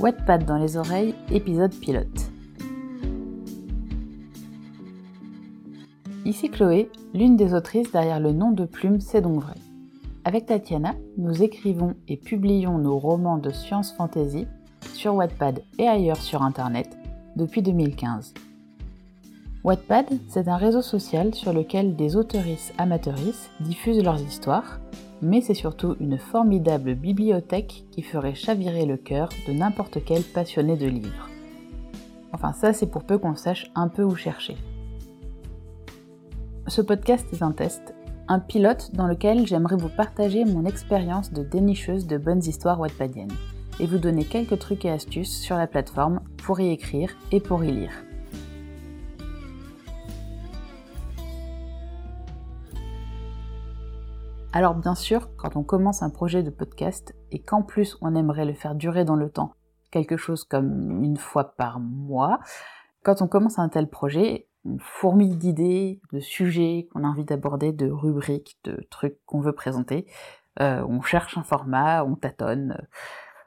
Wattpad dans les oreilles, épisode pilote. Ici Chloé, l'une des autrices derrière le nom de plume C'est donc vrai. Avec Tatiana, nous écrivons et publions nos romans de science fantasy sur Wattpad et ailleurs sur Internet depuis 2015. Wattpad, c'est un réseau social sur lequel des auteuristes amateuristes diffusent leurs histoires, mais c'est surtout une formidable bibliothèque qui ferait chavirer le cœur de n'importe quel passionné de livres. Enfin ça c'est pour peu qu'on sache un peu où chercher. Ce podcast est un test, un pilote dans lequel j'aimerais vous partager mon expérience de dénicheuse de bonnes histoires wattpadiennes et vous donner quelques trucs et astuces sur la plateforme pour y écrire et pour y lire. Alors bien sûr, quand on commence un projet de podcast et qu'en plus on aimerait le faire durer dans le temps, quelque chose comme une fois par mois, quand on commence un tel projet, on fourmille d'idées, de sujets qu'on a envie d'aborder, de rubriques, de trucs qu'on veut présenter. Euh, on cherche un format, on tâtonne.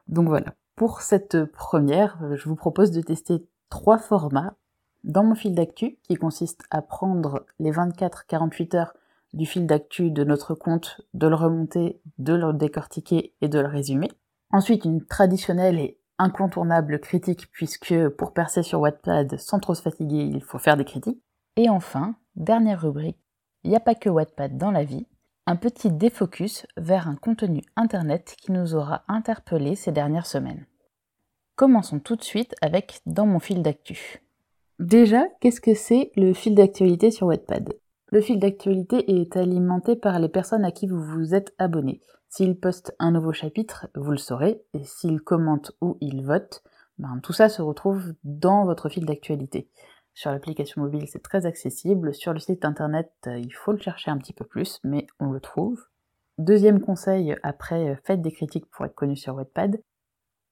Donc voilà. Pour cette première, je vous propose de tester trois formats dans mon fil d'actu qui consiste à prendre les 24-48 heures du fil d'actu de notre compte, de le remonter, de le décortiquer et de le résumer. Ensuite, une traditionnelle et incontournable critique puisque pour percer sur Wattpad sans trop se fatiguer, il faut faire des critiques. Et enfin, dernière rubrique, il n'y a pas que Wattpad dans la vie, un petit défocus vers un contenu internet qui nous aura interpellés ces dernières semaines. Commençons tout de suite avec Dans mon fil d'actu. Déjà, qu'est-ce que c'est le fil d'actualité sur Wattpad? Le fil d'actualité est alimenté par les personnes à qui vous vous êtes abonné. S'il poste un nouveau chapitre, vous le saurez, et s'il commente ou il vote, ben, tout ça se retrouve dans votre fil d'actualité. Sur l'application mobile, c'est très accessible. Sur le site internet, euh, il faut le chercher un petit peu plus, mais on le trouve. Deuxième conseil, après, euh, faites des critiques pour être connu sur Wattpad.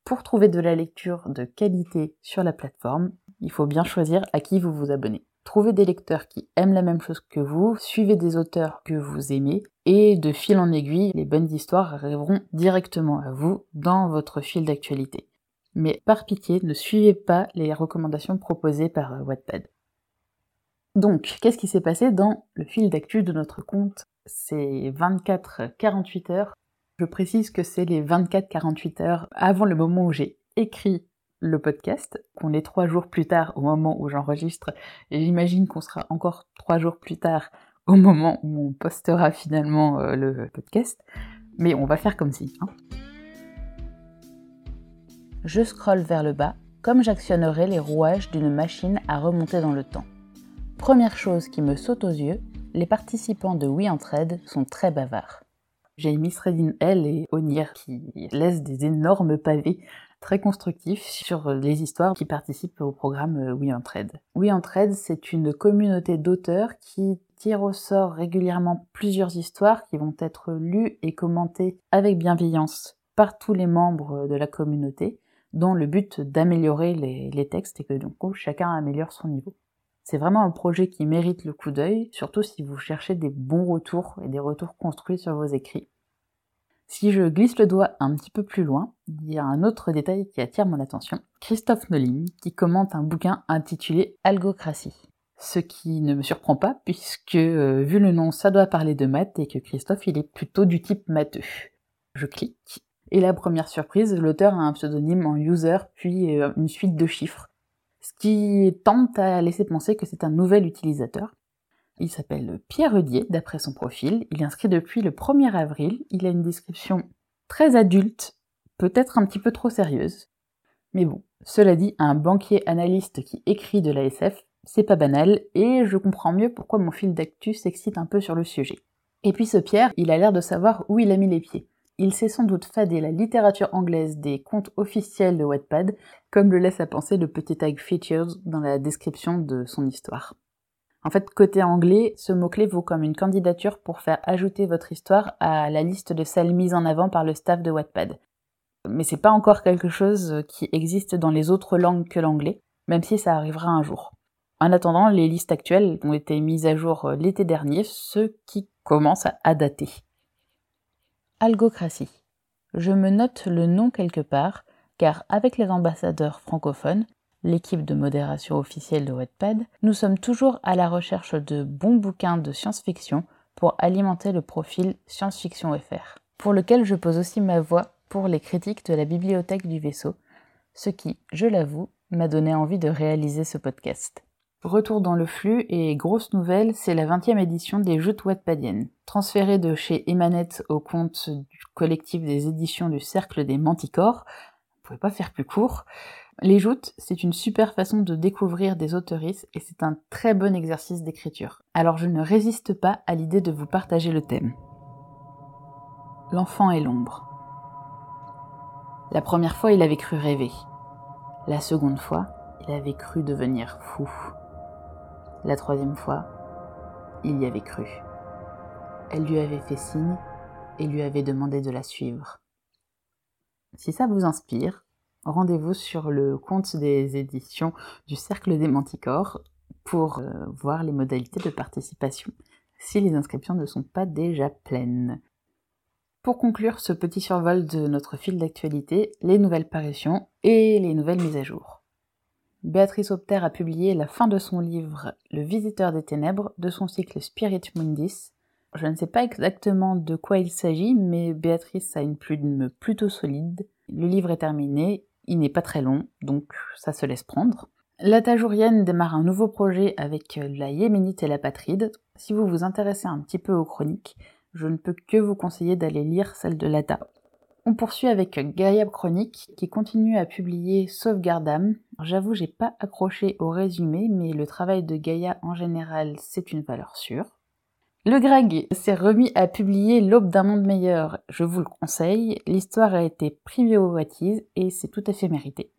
Pour trouver de la lecture de qualité sur la plateforme, il faut bien choisir à qui vous vous abonnez. Trouvez des lecteurs qui aiment la même chose que vous, suivez des auteurs que vous aimez, et de fil en aiguille, les bonnes histoires arriveront directement à vous dans votre fil d'actualité. Mais par pitié, ne suivez pas les recommandations proposées par euh, Wattpad. Donc, qu'est-ce qui s'est passé dans le fil d'actu de notre compte? Ces 24-48 heures Je précise que c'est les 24-48 heures avant le moment où j'ai écrit le podcast, qu'on est trois jours plus tard au moment où j'enregistre, et j'imagine qu'on sera encore trois jours plus tard au moment où on postera finalement euh, le podcast, mais on va faire comme si. Hein. Je scrolle vers le bas, comme j'actionnerais les rouages d'une machine à remonter dans le temps. Première chose qui me saute aux yeux, les participants de Oui Entraide sont très bavards. J'ai Miss Redin L et Onir qui laissent des énormes pavés très constructif sur les histoires qui participent au programme euh, We Entraide. We Entraide, c'est une communauté d'auteurs qui tire au sort régulièrement plusieurs histoires qui vont être lues et commentées avec bienveillance par tous les membres de la communauté, dont le but d'améliorer les, textes et que donc chacun améliore son niveau. C'est vraiment un projet qui mérite le coup d'œil, surtout si vous cherchez des bons retours et des retours construits sur vos écrits. Si je glisse le doigt un petit peu plus loin, il y a un autre détail qui attire mon attention. Christophe Nolin qui commente un bouquin intitulé Algocratie. Ce qui ne me surprend pas puisque euh, vu le nom ça doit parler de maths et que Christophe il est plutôt du type matheux. Je clique et la première surprise, l'auteur a un pseudonyme en user puis euh, une suite de chiffres. Ce qui tente à laisser penser que c'est un nouvel utilisateur. Il s'appelle Pierre Eudier, d'après son profil. Il est inscrit depuis le 1er avril. Il a une description très adulte, peut-être un petit peu trop sérieuse. Mais bon, cela dit, un banquier analyste qui écrit de l'ASF, c'est pas banal, et je comprends mieux pourquoi mon fil d'actu s'excite un peu sur le sujet. Et puis ce Pierre, il a l'air de savoir où il a mis les pieds. Il sait sans doute fader la littérature anglaise des contes officiels de Wattpad, comme le laisse à penser le petit tag features dans la description de son histoire. En fait, côté anglais, ce mot-clé vaut comme une candidature pour faire ajouter votre histoire à la liste de celles mises en avant par le staff de Wattpad. Mais c'est pas encore quelque chose qui existe dans les autres langues que l'anglais, même si ça arrivera un jour. En attendant, les listes actuelles ont été mises à jour l'été dernier, ce qui commence à dater. Algocratie. Je me note le nom quelque part, car avec les ambassadeurs francophones, l'équipe de modération officielle de Wattpad, nous sommes toujours à la recherche de bons bouquins de science-fiction pour alimenter le profil Science-Fiction FR, pour lequel je pose aussi ma voix pour les critiques de la bibliothèque du vaisseau, ce qui, je l'avoue, m'a donné envie de réaliser ce podcast. Retour dans le flux et grosse nouvelle, c'est la 20e édition des Joutes Wattpadiennes. Transférée de chez Emanette au compte du collectif des éditions du Cercle des Manticores, on pouvait pas faire plus court, les joutes, c'est une super façon de découvrir des autoristes et c'est un très bon exercice d'écriture. Alors je ne résiste pas à l'idée de vous partager le thème. L'enfant et l'ombre. La première fois, il avait cru rêver. La seconde fois, il avait cru devenir fou. La troisième fois, il y avait cru. Elle lui avait fait signe et lui avait demandé de la suivre. Si ça vous inspire, rendez-vous sur le compte des éditions du Cercle des Manticores pour euh, voir les modalités de participation si les inscriptions ne sont pas déjà pleines. Pour conclure ce petit survol de notre fil d'actualité, les nouvelles parutions et les nouvelles mises à jour. Béatrice Opter a publié la fin de son livre Le Visiteur des Ténèbres de son cycle Spirit Mundis. Je ne sais pas exactement de quoi il s'agit, mais Béatrice a une plume plutôt solide. Le livre est terminé il n'est pas très long, donc ça se laisse prendre. La Tajourienne démarre un nouveau projet avec la Yéménite et la Patride. Si vous vous intéressez un petit peu aux chroniques, je ne peux que vous conseiller d'aller lire celle de Lata. On poursuit avec Gaia Chronique qui continue à publier Sauvegardam. J'avoue, j'ai pas accroché au résumé, mais le travail de Gaïa en général, c'est une valeur sûre. Le Greg s'est remis à publier L'aube d'un monde meilleur. Je vous le conseille. L'histoire a été privilégiée et c'est tout à fait mérité.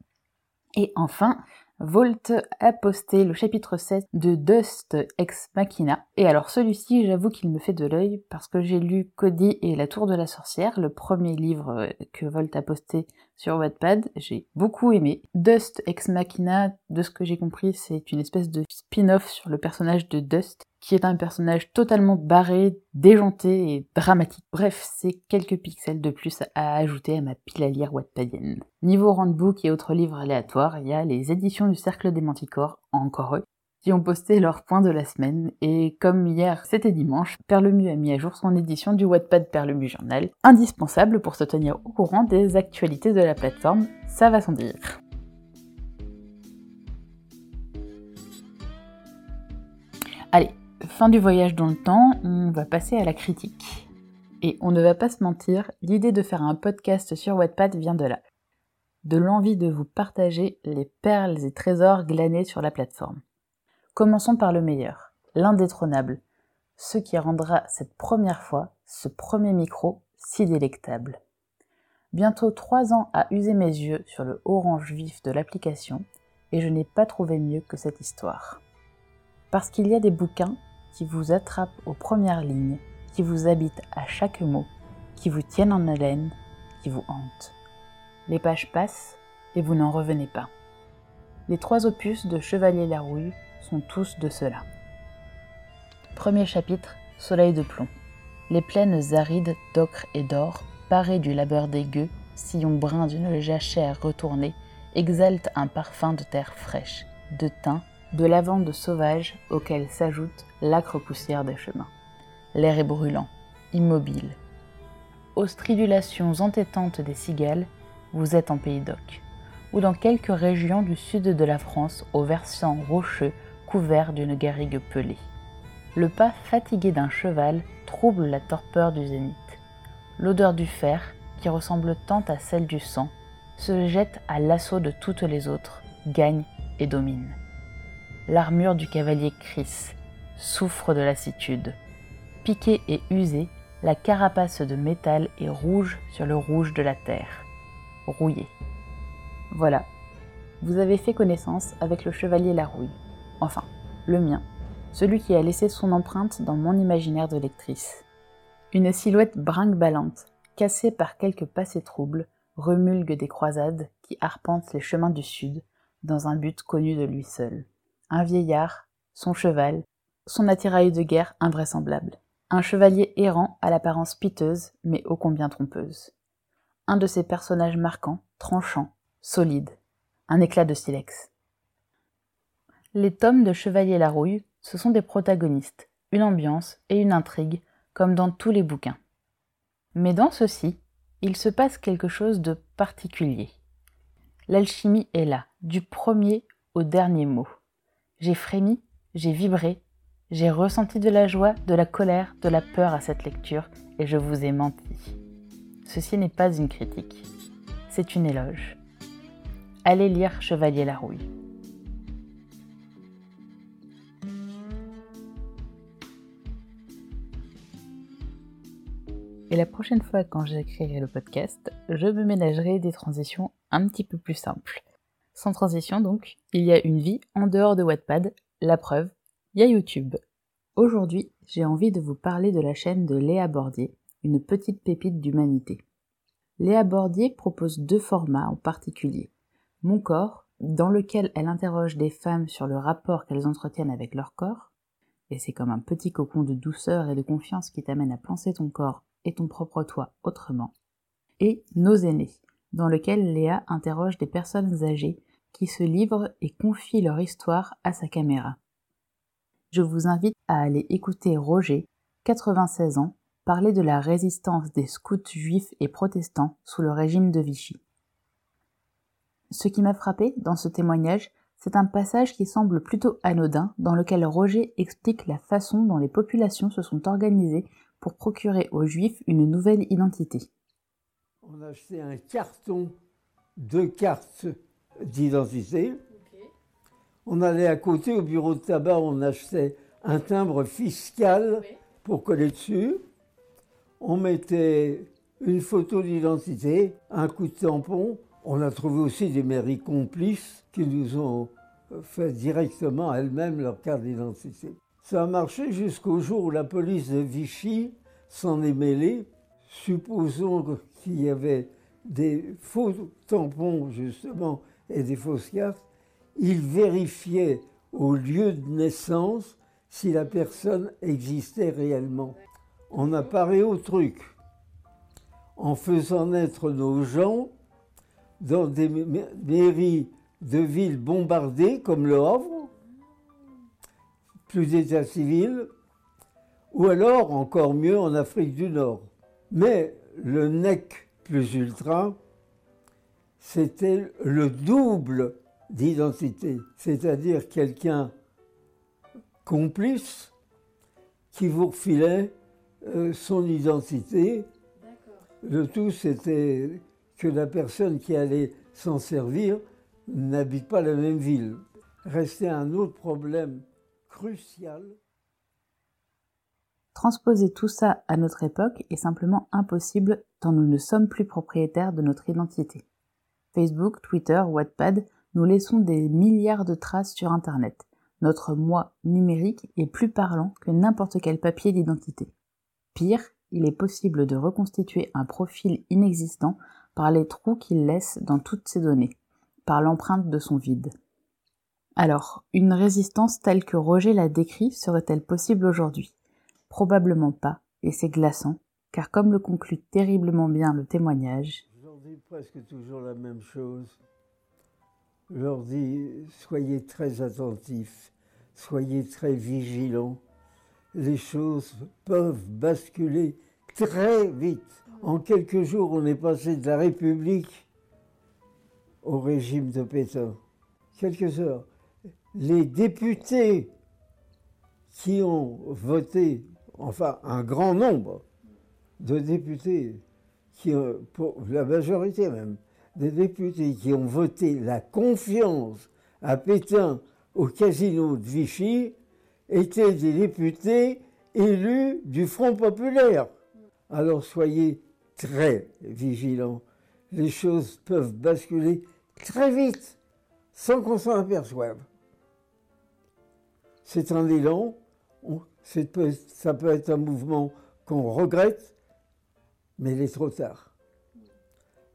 Et enfin, Volt a posté le chapitre 7 de Dust Ex Machina. Et alors celui-ci, j'avoue qu'il me fait de l'œil parce que j'ai lu Cody et la Tour de la Sorcière, le premier livre que Volt a posté sur Wattpad. J'ai beaucoup aimé. Dust Ex Machina, de ce que j'ai compris, c'est une espèce de spin-off sur le personnage de Dust qui est un personnage totalement barré, déjanté et dramatique. Bref, c'est quelques pixels de plus à ajouter à ma pile à lire wattpadienne. Niveau handbook et autres livres aléatoires, il y a les éditions du Cercle des Manticores, encore eux, qui ont posté leur point de la semaine, et comme hier c'était dimanche, Perlemu a mis à jour son édition du Wattpad Perlemu Journal, indispensable pour se tenir au courant des actualités de la plateforme, ça va sans dire. Allez, fin du voyage dans le temps, on va passer à la critique. Et on ne va pas se mentir, l'idée de faire un podcast sur Wattpad vient de là. De l'envie de vous partager les perles et trésors glanés sur la plateforme. Commençons par le meilleur, l'indétrônable, ce qui rendra cette première fois, ce premier micro, si délectable. Bientôt trois ans à user mes yeux sur le orange vif de l'application, et je n'ai pas trouvé mieux que cette histoire. Parce qu'il y a des bouquins qui vous attrapent aux premières lignes, qui vous habitent à chaque mot, qui vous tiennent en haleine, qui vous hantent. Les pages passent et vous n'en revenez pas. Les trois opus de Chevalier Larouille sont tous de cela. Premier chapitre Soleil de plomb. Les plaines arides d'ocre et d'or, parées du labeur des gueux, sillon brun d'une jachère retournée, exaltent un parfum de terre fraîche, de thym de lavande sauvage auquel s'ajoute l'âcre poussière des chemins. L'air est brûlant, immobile. Aux stridulations entêtantes des cigales, vous êtes en pays d'oc, ou dans quelques régions du sud de la France aux versants rocheux couverts d'une garrigue pelée. Le pas fatigué d'un cheval trouble la torpeur du zénith. L'odeur du fer, qui ressemble tant à celle du sang, se jette à l'assaut de toutes les autres, gagne et domine l'armure du cavalier Chris souffre de lassitude. Piquée et usée, la carapace de métal est rouge sur le rouge de la terre, rouillée. Voilà, vous avez fait connaissance avec le chevalier Larouille, enfin, le mien, celui qui a laissé son empreinte dans mon imaginaire de lectrice. Une silhouette brinque-ballante, cassée par quelques passés troubles, remulgue des croisades qui arpentent les chemins du sud dans un but connu de lui seul un vieillard, son cheval, son attirail de guerre invraisemblable. Un chevalier errant à l'apparence piteuse, mais ô combien trompeuse. Un de ces personnages marquants, tranchants, solide, un éclat de silex. Les tomes de Chevalier Larouille, ce sont des protagonistes, une ambiance et une intrigue, comme dans tous les bouquins. Mais dans ceux-ci, il se passe quelque chose de particulier. L'alchimie est là, du premier au dernier mot. J'ai frémi, j'ai vibré, j'ai ressenti de la joie, de la colère, de la peur à cette lecture, et je vous ai menti. Ceci n'est pas une critique, c'est une éloge. Allez lire Chevalier Larouille. Et la prochaine fois quand j'écrirai le podcast, je me ménagerai des transitions un petit peu plus simples. Sans transition donc, il y a une vie en dehors de Wattpad, la preuve, il y a YouTube. Aujourd'hui, j'ai envie de vous parler de la chaîne de Léa Bordier, une petite pépite d'humanité. Léa Bordier propose deux formats en particulier. Mon corps, dans lequel elle interroge des femmes sur le rapport qu'elles entretiennent avec leur corps, et c'est comme un petit cocon de douceur et de confiance qui t'amène à penser ton corps et ton propre toi autrement, et Nos aînés, dans lequel Léa interroge des personnes âgées qui se livrent et confient leur histoire à sa caméra je vous invite à aller écouter Roger, 96 ans, parler de la résistance des scouts juifs et protestants sous le régime de Vichy. Ce qui m'a frappé dans ce témoignage, c'est un passage qui semble plutôt anodin, dans lequel Roger explique la façon dont les populations se sont organisées pour procurer aux juifs une nouvelle identité. On a acheté un carton de cartes d'identité on allait à côté au bureau de tabac, on achetait un timbre fiscal pour coller dessus. On mettait une photo d'identité, un coup de tampon. On a trouvé aussi des mairies complices qui nous ont fait directement elles-mêmes leur carte d'identité. Ça a marché jusqu'au jour où la police de Vichy s'en est mêlée. Supposons qu'il y avait des faux tampons, justement, et des fausses cartes il vérifiait au lieu de naissance si la personne existait réellement. On a paré au truc en faisant naître nos gens dans des mairies de villes bombardées comme Le Havre, plus d'état civil, ou alors, encore mieux, en Afrique du Nord. Mais le NEC plus ultra, c'était le double d'identité, c'est-à-dire quelqu'un complice qui vous refilait euh, son identité. Le tout, c'était que la personne qui allait s'en servir n'habite pas la même ville. Restait un autre problème Transposer tout ça à notre époque est simplement impossible tant nous ne sommes plus propriétaires de notre identité. Facebook, Twitter, Wattpad nous laissons des milliards de traces sur Internet. Notre moi numérique est plus parlant que n'importe quel papier d'identité. Pire, il est possible de reconstituer un profil inexistant par les trous qu'il laisse dans toutes ces données, par l'empreinte de son vide. Alors, une résistance telle que Roger l'a décrit serait-elle possible aujourd'hui? Probablement pas, et c'est glaçant, car comme le conclut terriblement bien le témoignage, Aujourd'hui, presque toujours la même chose leur dis, soyez très attentifs, soyez très vigilants. Les choses peuvent basculer très vite. En quelques jours, on est passé de la République au régime de Pétain. Quelques heures. Les députés qui ont voté, enfin un grand nombre de députés, la majorité même, des députés qui ont voté la confiance à Pétain au casino de Vichy étaient des députés élus du Front populaire. Alors soyez très vigilants. Les choses peuvent basculer très vite sans qu'on s'en aperçoive. C'est un élan, ça peut être un mouvement qu'on regrette, mais il est trop tard.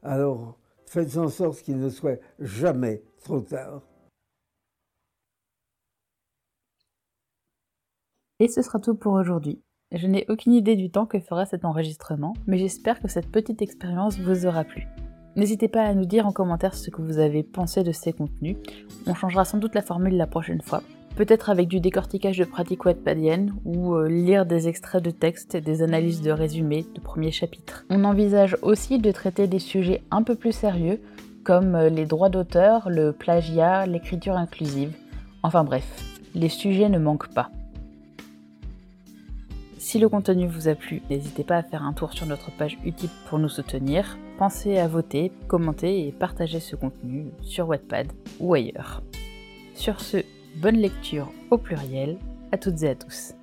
Alors, faites en sorte qu'il ne soit jamais trop tard. Et ce sera tout pour aujourd'hui. Je n'ai aucune idée du temps que fera cet enregistrement, mais j'espère que cette petite expérience vous aura plu. N'hésitez pas à nous dire en commentaire ce que vous avez pensé de ces contenus. On changera sans doute la formule la prochaine fois. Peut-être avec du décortiquage de pratiques wattpadiennes ou euh, lire des extraits de textes et des analyses de résumés de premiers chapitres. On envisage aussi de traiter des sujets un peu plus sérieux comme euh, les droits d'auteur, le plagiat, l'écriture inclusive. Enfin bref, les sujets ne manquent pas. Si le contenu vous a plu, n'hésitez pas à faire un tour sur notre page Utip pour nous soutenir. Pensez à voter, commenter et partager ce contenu sur Wattpad ou ailleurs. Sur ce, bonne lecture au pluriel à toutes et à tous.